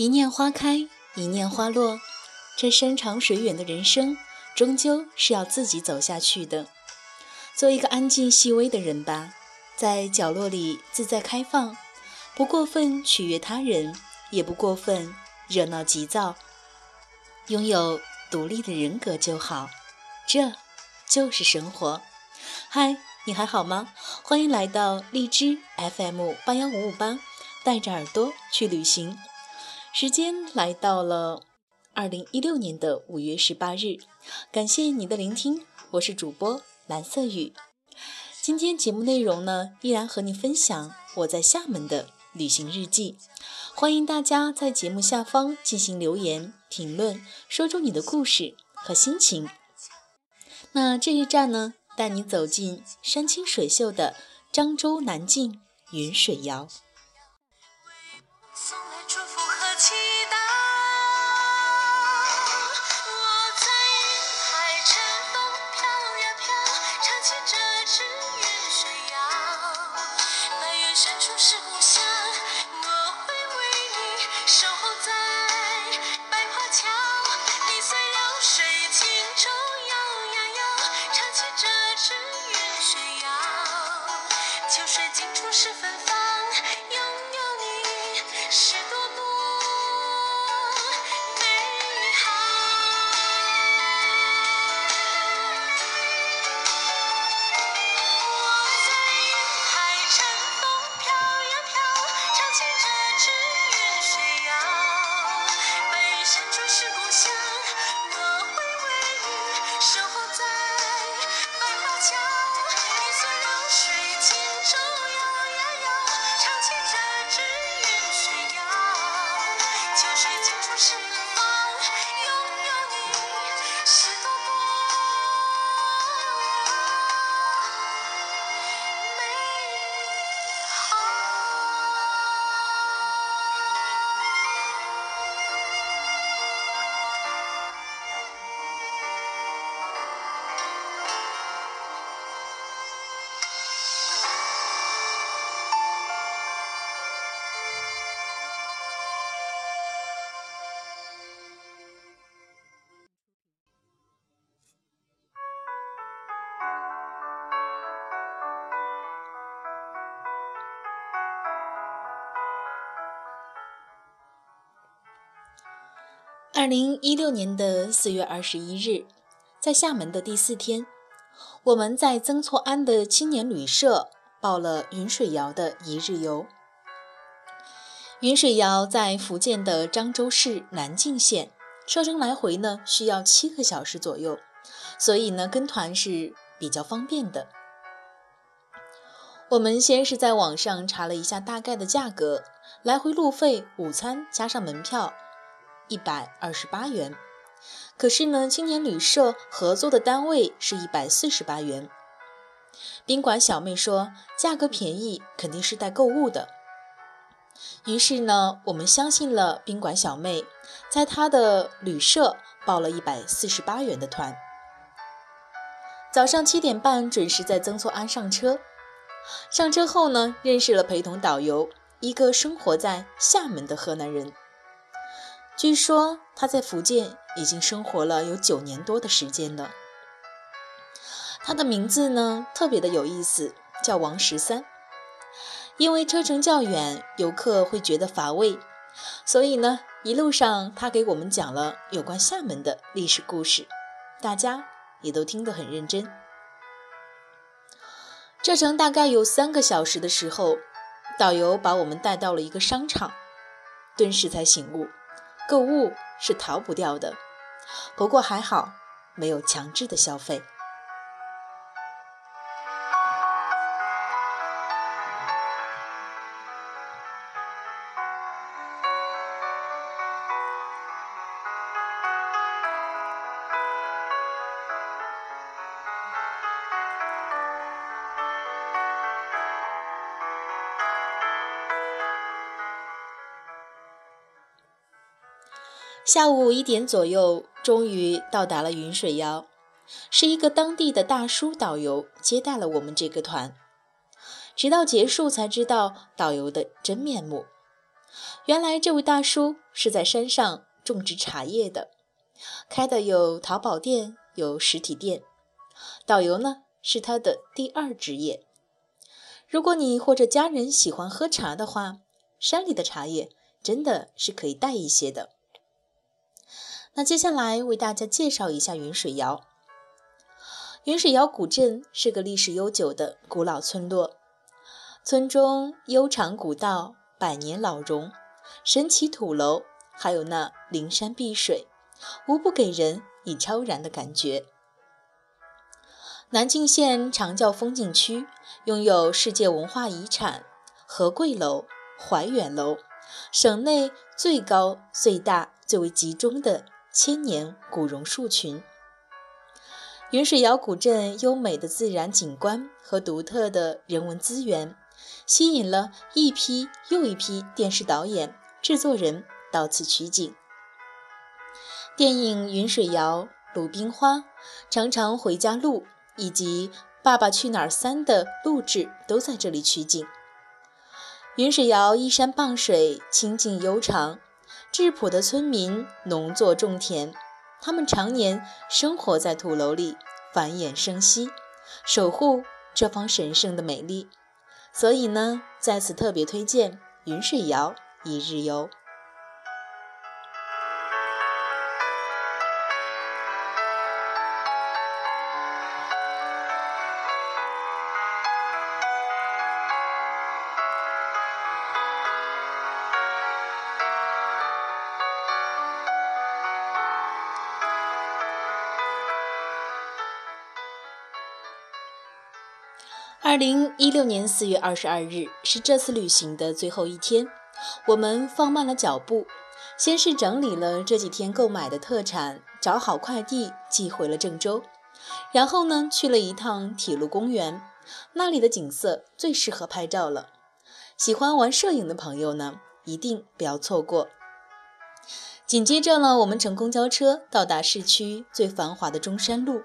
一念花开，一念花落，这山长水远的人生，终究是要自己走下去的。做一个安静细微的人吧，在角落里自在开放，不过分取悦他人，也不过分热闹急躁，拥有独立的人格就好，这就是生活。嗨，你还好吗？欢迎来到荔枝 FM 八幺五五八，带着耳朵去旅行。时间来到了二零一六年的五月十八日，感谢你的聆听，我是主播蓝色雨。今天节目内容呢，依然和你分享我在厦门的旅行日记。欢迎大家在节目下方进行留言评论，说出你的故事和心情。那这一站呢，带你走进山清水秀的漳州南靖云水谣。的祈祷我在云海乘风飘呀飘，唱起这支《愿水谣》。白云深处是故乡，我会为你守候在百花桥。碧水流水，轻舟摇呀摇，唱起这支《愿水谣》。秋水尽处是芬芳。二零一六年的四月二十一日，在厦门的第四天，我们在曾厝垵的青年旅社报了云水谣的一日游。云水谣在福建的漳州市南靖县，车程来回呢需要七个小时左右，所以呢跟团是比较方便的。我们先是在网上查了一下大概的价格，来回路费、午餐加上门票。一百二十八元，可是呢，青年旅社合作的单位是一百四十八元。宾馆小妹说价格便宜，肯定是带购物的。于是呢，我们相信了宾馆小妹，在她的旅社报了一百四十八元的团。早上七点半准时在曾厝垵上车。上车后呢，认识了陪同导游，一个生活在厦门的河南人。据说他在福建已经生活了有九年多的时间了。他的名字呢特别的有意思，叫王十三。因为车程较远，游客会觉得乏味，所以呢一路上他给我们讲了有关厦门的历史故事，大家也都听得很认真。车程大概有三个小时的时候，导游把我们带到了一个商场，顿时才醒悟，购物是逃不掉的。不过还好，没有强制的消费。下午一点左右，终于到达了云水谣，是一个当地的大叔导游接待了我们这个团。直到结束才知道导游的真面目。原来这位大叔是在山上种植茶叶的，开的有淘宝店，有实体店。导游呢是他的第二职业。如果你或者家人喜欢喝茶的话，山里的茶叶真的是可以带一些的。那接下来为大家介绍一下云水谣。云水谣古镇是个历史悠久的古老村落，村中悠长古道、百年老榕、神奇土楼，还有那灵山碧水，无不给人以超然的感觉。南靖县长教风景区拥有世界文化遗产和贵楼、怀远楼，省内最高、最大、最为集中的。千年古榕树群，云水谣古镇优美的自然景观和独特的人文资源，吸引了一批又一批电视导演、制作人到此取景。电影《云水谣》《鲁冰花》《常常回家路》以及《爸爸去哪儿三》的录制都在这里取景。云水谣依山傍水，清静悠长。质朴的村民农作种田，他们常年生活在土楼里，繁衍生息，守护这方神圣的美丽。所以呢，在此特别推荐云水谣一日游。二零一六年四月二十二日是这次旅行的最后一天，我们放慢了脚步，先是整理了这几天购买的特产，找好快递寄回了郑州，然后呢去了一趟铁路公园，那里的景色最适合拍照了，喜欢玩摄影的朋友呢一定不要错过。紧接着呢，我们乘公交车到达市区最繁华的中山路，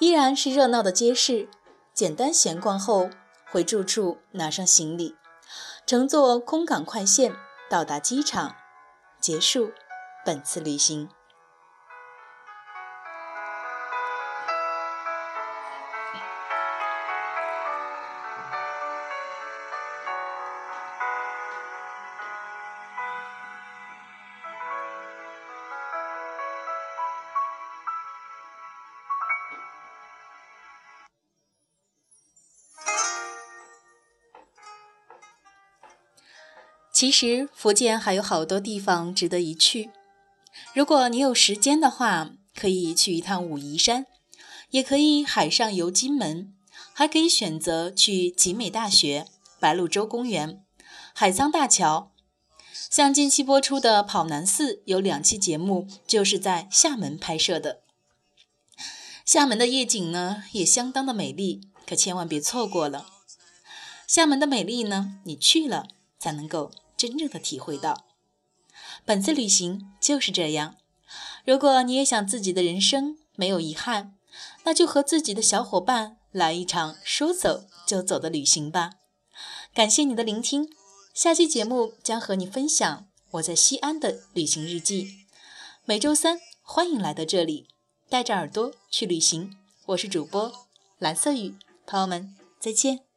依然是热闹的街市。简单闲逛后，回住处拿上行李，乘坐空港快线到达机场，结束本次旅行。其实福建还有好多地方值得一去。如果你有时间的话，可以去一趟武夷山，也可以海上游金门，还可以选择去集美大学、白鹭洲公园、海沧大桥。像近期播出的《跑男四》，有两期节目就是在厦门拍摄的。厦门的夜景呢，也相当的美丽，可千万别错过了。厦门的美丽呢，你去了才能够。真正的体会到，本次旅行就是这样。如果你也想自己的人生没有遗憾，那就和自己的小伙伴来一场说走就走的旅行吧。感谢你的聆听，下期节目将和你分享我在西安的旅行日记。每周三欢迎来到这里，带着耳朵去旅行。我是主播蓝色雨，朋友们再见。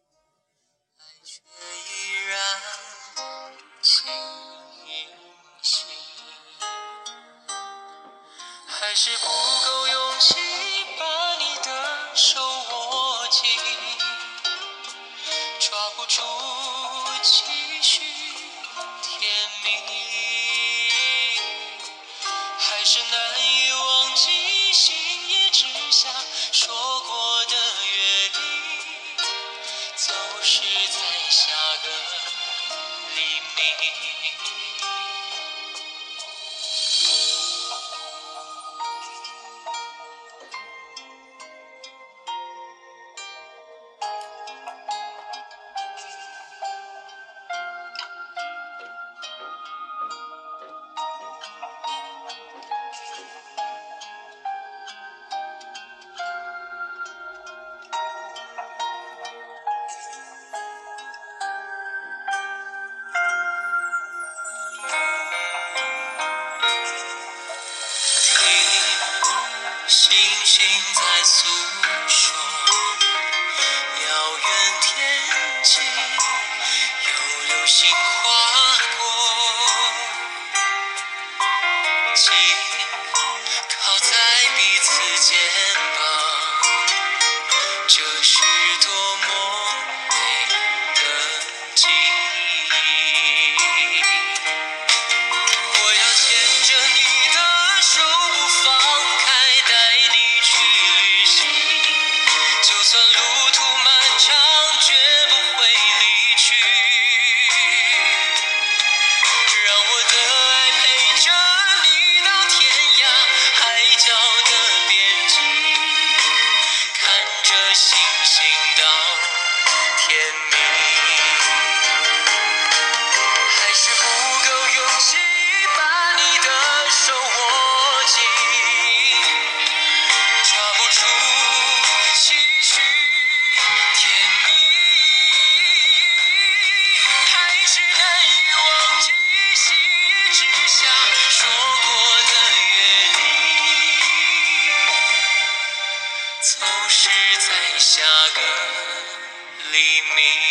星星在诉星星到 me.